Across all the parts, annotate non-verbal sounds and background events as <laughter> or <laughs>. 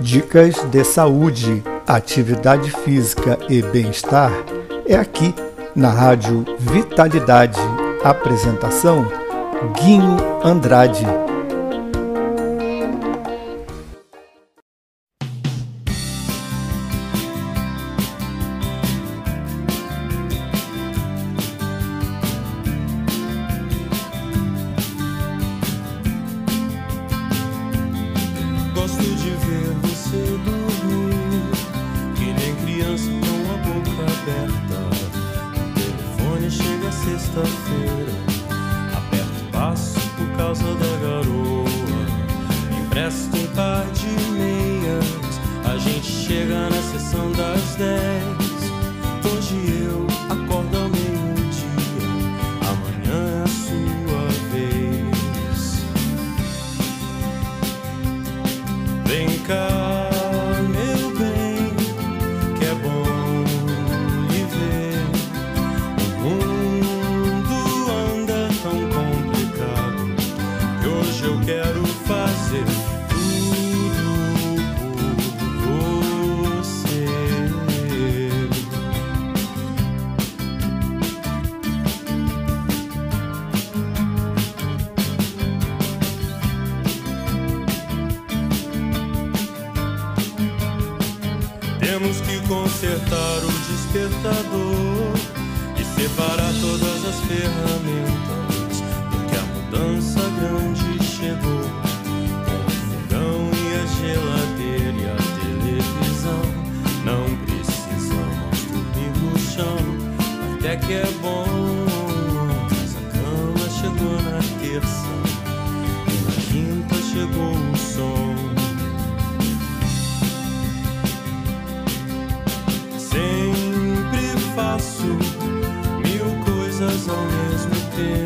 Dicas de saúde, atividade física e bem-estar é aqui na Rádio Vitalidade. Apresentação: Guinho Andrade. resta um tá par de meias. A gente chega na sessão das dez. Hoje eu acordo Temos que consertar o despertador e separar todas as ferramentas. drifting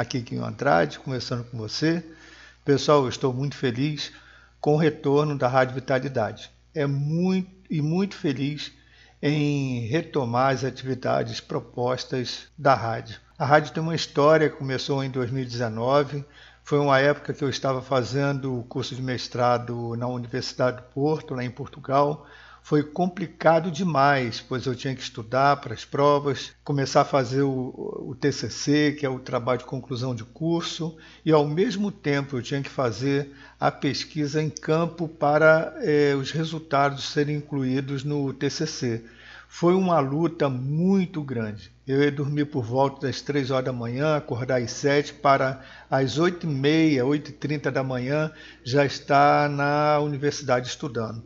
Aqui Quinho Andrade, conversando com você. Pessoal, estou muito feliz com o retorno da Rádio Vitalidade. É muito e muito feliz em retomar as atividades propostas da rádio. A rádio tem uma história, começou em 2019, foi uma época que eu estava fazendo o curso de mestrado na Universidade do Porto, lá em Portugal, foi complicado demais, pois eu tinha que estudar para as provas, começar a fazer o, o, TCC, que é o trabalho de conclusão de curso, e ao mesmo tempo eu tinha que fazer a pesquisa em campo para eh, os resultados serem incluídos no TCC. Foi uma luta muito grande. Eu ia dormir por volta das 3 horas da manhã, acordar às 7 para às 8 e meia, 8 e 30 da manhã já estar na universidade estudando.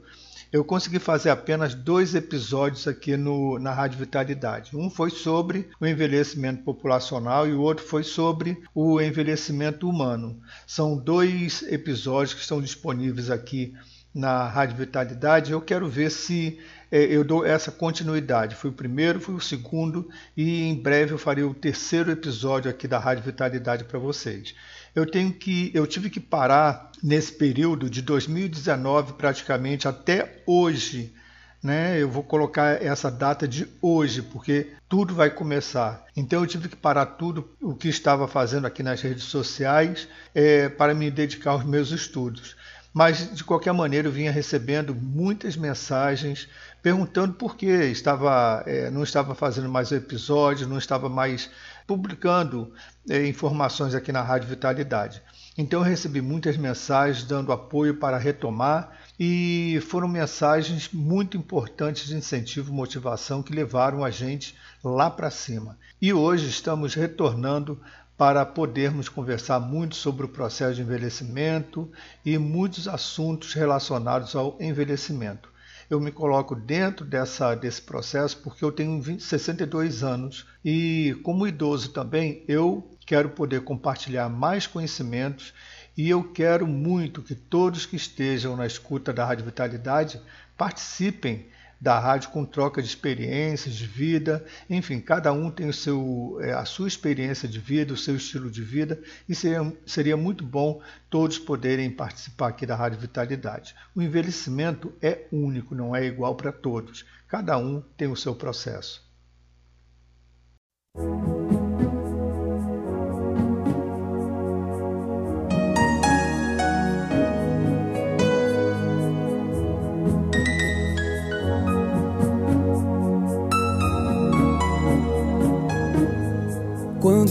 Eu consegui fazer apenas dois episódios aqui no, na Rádio Vitalidade. Um foi sobre o envelhecimento populacional e o outro foi sobre o envelhecimento humano. São dois episódios que estão disponíveis aqui na Rádio Vitalidade. Eu quero ver se é, eu dou essa continuidade. Fui o primeiro, fui o segundo e em breve eu farei o terceiro episódio aqui da Rádio Vitalidade para vocês. Eu tenho que, eu tive que parar nesse período de 2019 praticamente até hoje. Né? Eu vou colocar essa data de hoje, porque tudo vai começar. Então eu tive que parar tudo o que estava fazendo aqui nas redes sociais é, para me dedicar aos meus estudos. Mas de qualquer maneira eu vinha recebendo muitas mensagens perguntando por que estava, é, não estava fazendo mais episódios, não estava mais publicando é, informações aqui na Rádio Vitalidade. Então eu recebi muitas mensagens dando apoio para retomar e foram mensagens muito importantes de incentivo motivação que levaram a gente lá para cima. E hoje estamos retornando para podermos conversar muito sobre o processo de envelhecimento e muitos assuntos relacionados ao envelhecimento eu me coloco dentro dessa, desse processo porque eu tenho 20, 62 anos. E, como idoso também, eu quero poder compartilhar mais conhecimentos e eu quero muito que todos que estejam na escuta da Rádio Vitalidade participem da rádio com troca de experiências de vida, enfim, cada um tem o seu, é, a sua experiência de vida, o seu estilo de vida, e seria, seria muito bom todos poderem participar aqui da Rádio Vitalidade. O envelhecimento é único, não é igual para todos, cada um tem o seu processo.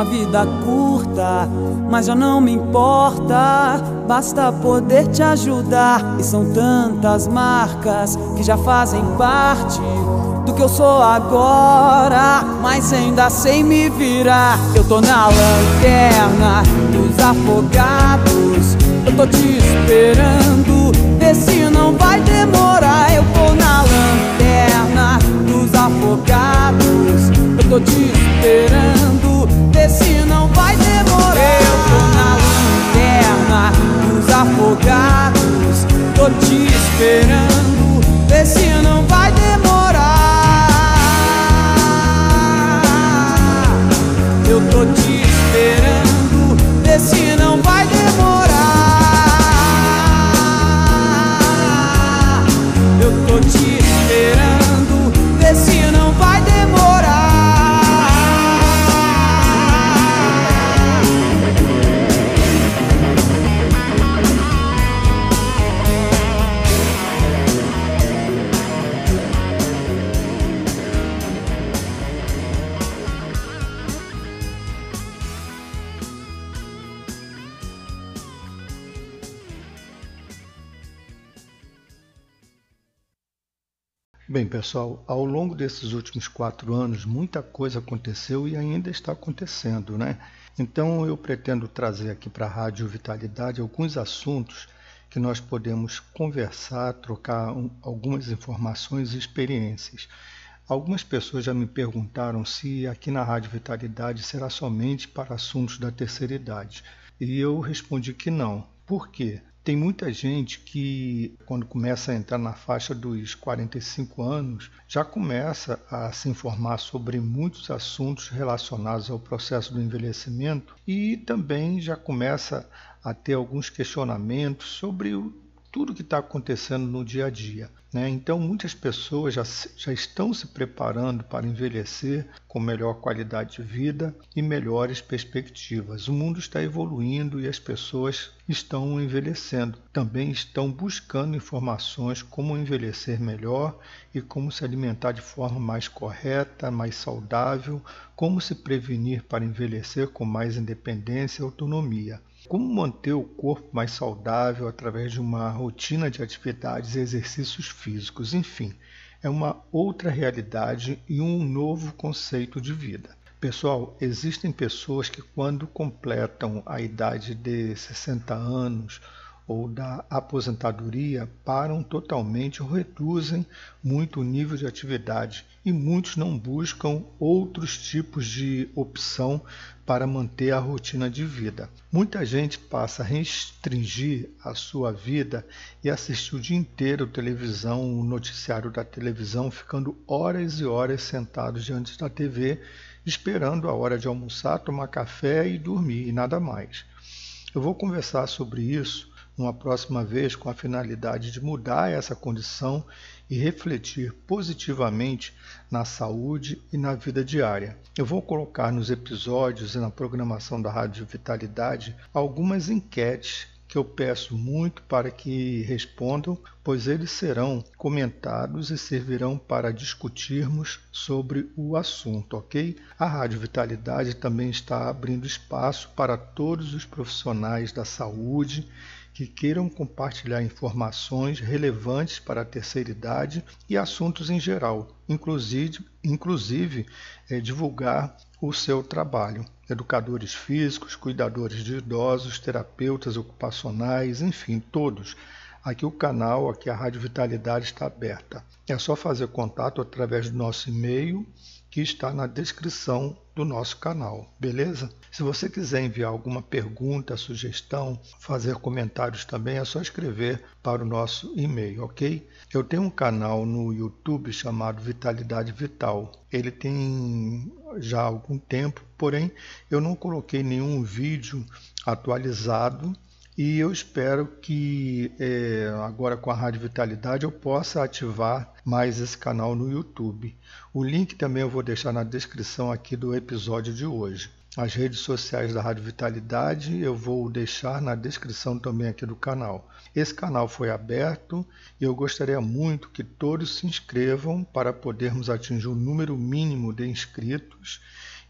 Uma vida curta, mas já não me importa. Basta poder te ajudar. E são tantas marcas que já fazem parte do que eu sou agora, mas ainda sem me virar. Eu tô na lanterna dos afogados, eu tô te esperando, vê se não vai demorar. Eu tô na lanterna dos afogados, eu tô te esperando, se não vai demorar. Eu tô na lanterna dos afogados, tô te esperando, vê se não vai demorar. Bem, pessoal, ao longo desses últimos quatro anos, muita coisa aconteceu e ainda está acontecendo, né? Então, eu pretendo trazer aqui para a Rádio Vitalidade alguns assuntos que nós podemos conversar, trocar um, algumas informações e experiências. Algumas pessoas já me perguntaram se aqui na Rádio Vitalidade será somente para assuntos da terceira idade. E eu respondi que não. Por quê? Tem muita gente que, quando começa a entrar na faixa dos 45 anos, já começa a se informar sobre muitos assuntos relacionados ao processo do envelhecimento e também já começa a ter alguns questionamentos sobre tudo que está acontecendo no dia a dia. Né? Então, muitas pessoas já, já estão se preparando para envelhecer com melhor qualidade de vida e melhores perspectivas. O mundo está evoluindo e as pessoas estão envelhecendo. Também estão buscando informações como envelhecer melhor e como se alimentar de forma mais correta, mais saudável, como se prevenir para envelhecer com mais independência e autonomia. Como manter o corpo mais saudável através de uma rotina de atividades e exercícios físicos, enfim, é uma outra realidade e um novo conceito de vida. Pessoal, existem pessoas que, quando completam a idade de 60 anos ou da aposentadoria param totalmente ou reduzem muito o nível de atividade e muitos não buscam outros tipos de opção para manter a rotina de vida. Muita gente passa a restringir a sua vida e assistir o dia inteiro televisão, o noticiário da televisão, ficando horas e horas sentados diante da TV, esperando a hora de almoçar, tomar café e dormir e nada mais. Eu vou conversar sobre isso numa próxima vez com a finalidade de mudar essa condição e refletir positivamente na saúde e na vida diária. Eu vou colocar nos episódios e na programação da Rádio Vitalidade algumas enquetes que eu peço muito para que respondam, pois eles serão comentados e servirão para discutirmos sobre o assunto, ok? A Rádio Vitalidade também está abrindo espaço para todos os profissionais da saúde que queiram compartilhar informações relevantes para a terceira idade e assuntos em geral, inclusive, inclusive é, divulgar o seu trabalho. Educadores físicos, cuidadores de idosos, terapeutas ocupacionais, enfim, todos. Aqui o canal, aqui a Rádio Vitalidade está aberta. É só fazer contato através do nosso e-mail que está na descrição do nosso canal, beleza? Se você quiser enviar alguma pergunta, sugestão, fazer comentários também, é só escrever para o nosso e-mail, ok? Eu tenho um canal no YouTube chamado Vitalidade Vital. Ele tem já algum tempo, porém eu não coloquei nenhum vídeo atualizado e eu espero que é, agora com a Rádio Vitalidade eu possa ativar mais esse canal no YouTube. O link também eu vou deixar na descrição aqui do episódio de hoje. As redes sociais da Rádio Vitalidade eu vou deixar na descrição também aqui do canal. Esse canal foi aberto e eu gostaria muito que todos se inscrevam para podermos atingir o número mínimo de inscritos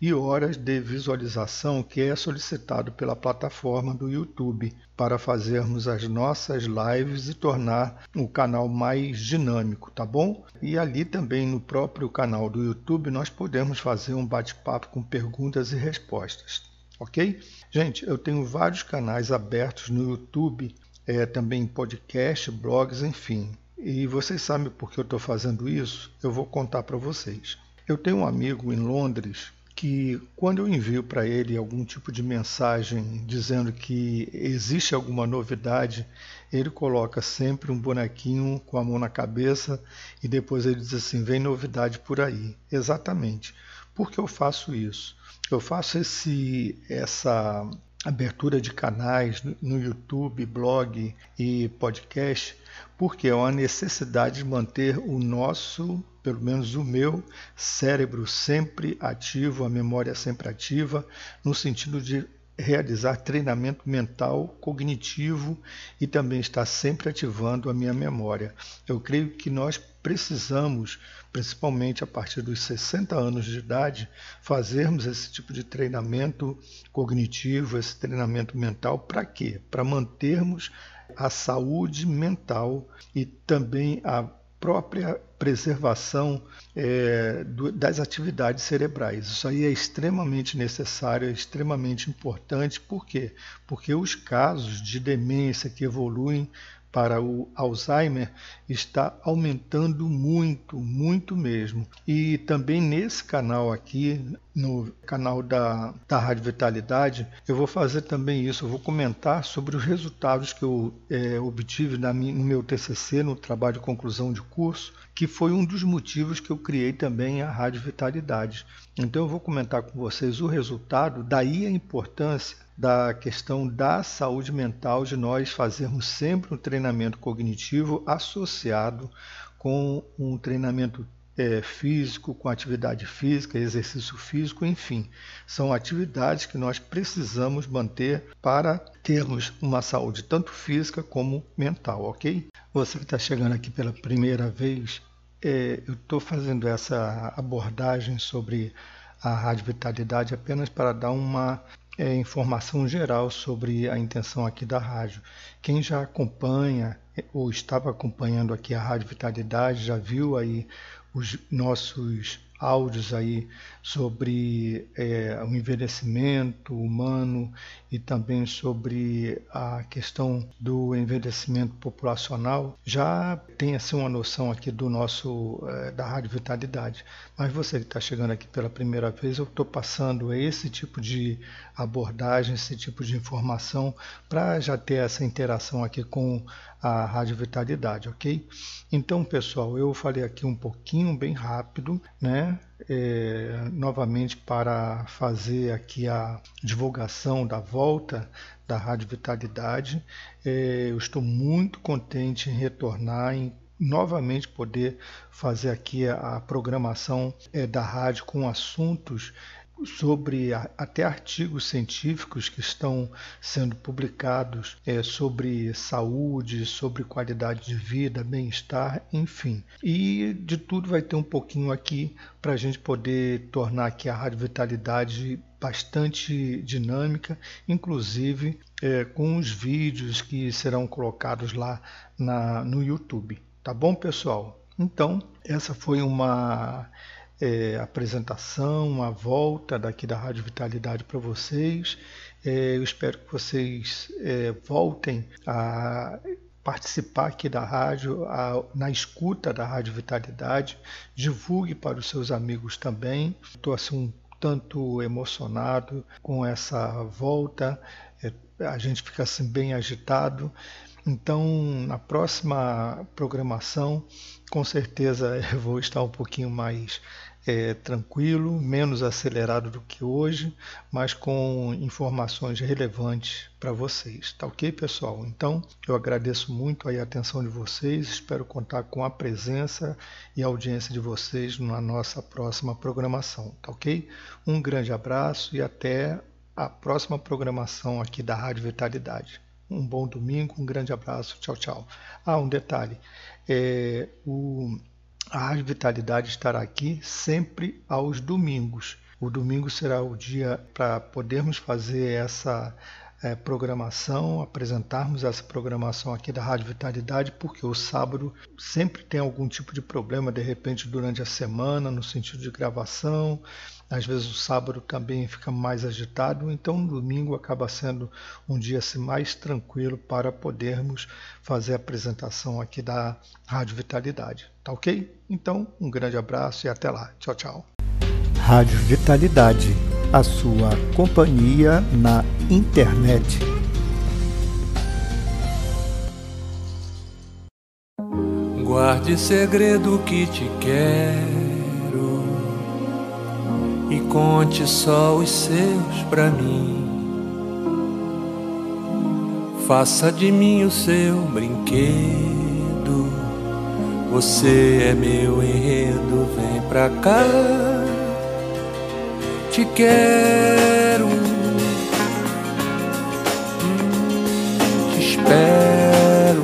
e horas de visualização que é solicitado pela plataforma do YouTube para fazermos as nossas lives e tornar o canal mais dinâmico, tá bom? E ali também no próprio canal do YouTube nós podemos fazer um bate-papo com perguntas e respostas, ok? Gente, eu tenho vários canais abertos no YouTube, é, também podcast, blogs, enfim. E vocês sabem por que eu estou fazendo isso? Eu vou contar para vocês. Eu tenho um amigo em Londres que quando eu envio para ele algum tipo de mensagem dizendo que existe alguma novidade, ele coloca sempre um bonequinho com a mão na cabeça e depois ele diz assim: vem novidade por aí. Exatamente. Por que eu faço isso? Eu faço esse, essa abertura de canais no YouTube, blog e podcast, porque é uma necessidade de manter o nosso pelo menos o meu cérebro sempre ativo, a memória sempre ativa, no sentido de realizar treinamento mental, cognitivo e também estar sempre ativando a minha memória. Eu creio que nós precisamos, principalmente a partir dos 60 anos de idade, fazermos esse tipo de treinamento cognitivo, esse treinamento mental, para quê? Para mantermos a saúde mental e também a própria preservação é, do, das atividades cerebrais. Isso aí é extremamente necessário, é extremamente importante. Por quê? Porque os casos de demência que evoluem para o Alzheimer está aumentando muito, muito mesmo. E também nesse canal aqui, no canal da, da Rádio Vitalidade, eu vou fazer também isso. Eu vou comentar sobre os resultados que eu é, obtive na no meu TCC, no trabalho de conclusão de curso, que foi um dos motivos que eu criei também a Rádio Vitalidade. Então eu vou comentar com vocês o resultado, daí a importância da questão da saúde mental, de nós fazermos sempre um treinamento cognitivo associado com um treinamento é, físico, com atividade física, exercício físico, enfim, são atividades que nós precisamos manter para termos uma saúde tanto física como mental, ok? Você que está chegando aqui pela primeira vez, é, eu estou fazendo essa abordagem sobre a rádio vitalidade apenas para dar uma é, informação geral sobre a intenção aqui da rádio. Quem já acompanha é, ou estava acompanhando aqui a Rádio Vitalidade já viu aí os nossos áudios aí sobre é, o envelhecimento humano e também sobre a questão do envelhecimento populacional, já tem assim uma noção aqui do nosso é, da Rádio Vitalidade. Mas você que está chegando aqui pela primeira vez, eu estou passando esse tipo de abordagem, esse tipo de informação para já ter essa interação aqui com a Rádio Vitalidade, ok? Então, pessoal, eu falei aqui um pouquinho, bem rápido, né? É, novamente para fazer aqui a divulgação da volta da Rádio Vitalidade. É, eu estou muito contente em retornar, em novamente poder fazer aqui a, a programação é, da rádio com assuntos sobre até artigos científicos que estão sendo publicados é, sobre saúde, sobre qualidade de vida, bem-estar, enfim. E de tudo vai ter um pouquinho aqui para a gente poder tornar aqui a Rádio Vitalidade bastante dinâmica, inclusive é, com os vídeos que serão colocados lá na, no YouTube. Tá bom, pessoal? Então, essa foi uma é, apresentação, a volta daqui da Rádio Vitalidade para vocês. É, eu espero que vocês é, voltem a participar aqui da rádio, a, na escuta da Rádio Vitalidade, divulgue para os seus amigos também. Estou assim um tanto emocionado com essa volta, a gente fica assim bem agitado. Então, na próxima programação, com certeza <laughs> eu vou estar um pouquinho mais é, tranquilo, menos acelerado do que hoje, mas com informações relevantes para vocês. Tá ok, pessoal? Então, eu agradeço muito a atenção de vocês, espero contar com a presença e audiência de vocês na nossa próxima programação. Tá ok? Um grande abraço e até a próxima programação aqui da Rádio Vitalidade. Um bom domingo, um grande abraço, tchau, tchau. Ah, um detalhe: é, o a Rádio Vitalidade estará aqui sempre aos domingos. O domingo será o dia para podermos fazer essa é, programação, apresentarmos essa programação aqui da Rádio Vitalidade, porque o sábado sempre tem algum tipo de problema, de repente, durante a semana, no sentido de gravação. Às vezes o sábado também fica mais agitado, então no domingo acaba sendo um dia assim, mais tranquilo para podermos fazer a apresentação aqui da Rádio Vitalidade. Tá ok? Então, um grande abraço e até lá. Tchau, tchau. Rádio Vitalidade, a sua companhia na internet. Guarde segredo que te quero e conte só os seus pra mim. Faça de mim o seu brinquedo você é meu enredo, vem pra cá. Te quero, te espero.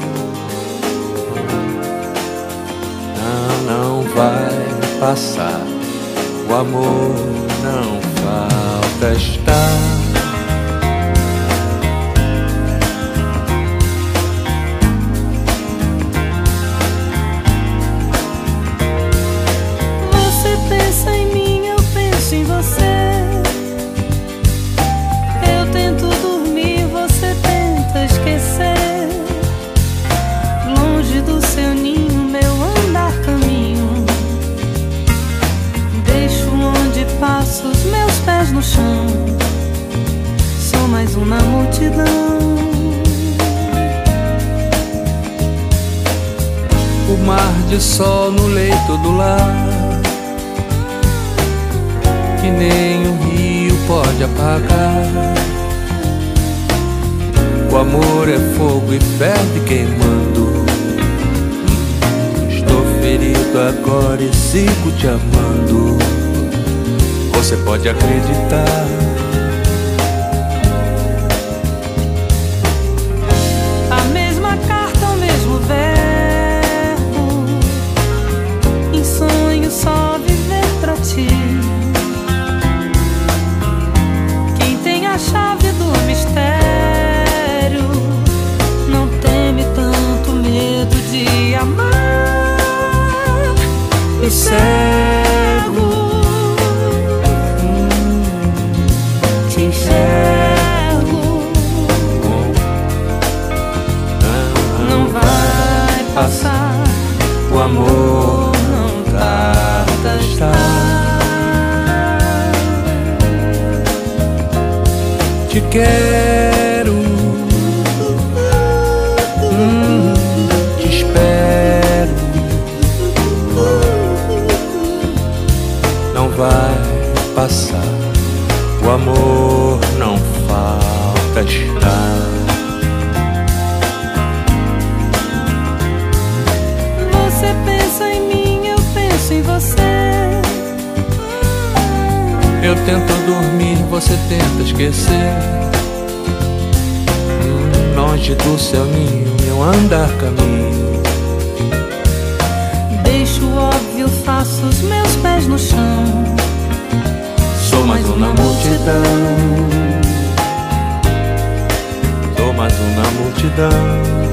Não, não vai passar. O amor não falta estar. do lar que nem um rio pode apagar. O amor é fogo e ferve queimando. Estou ferido agora e sigo te amando. Você pode acreditar. enxergo. Hum. Te enxergo. Não vai passar. O amor não tarda está. Te quero. passa, o amor não falta estar. Você pensa em mim, eu penso em você. Eu tento dormir, você tenta esquecer. Longe do seu ninho, andar caminho. Deixo o óbvio, faço os meus pés no chão mais um na multidão. Sou mais um na multidão.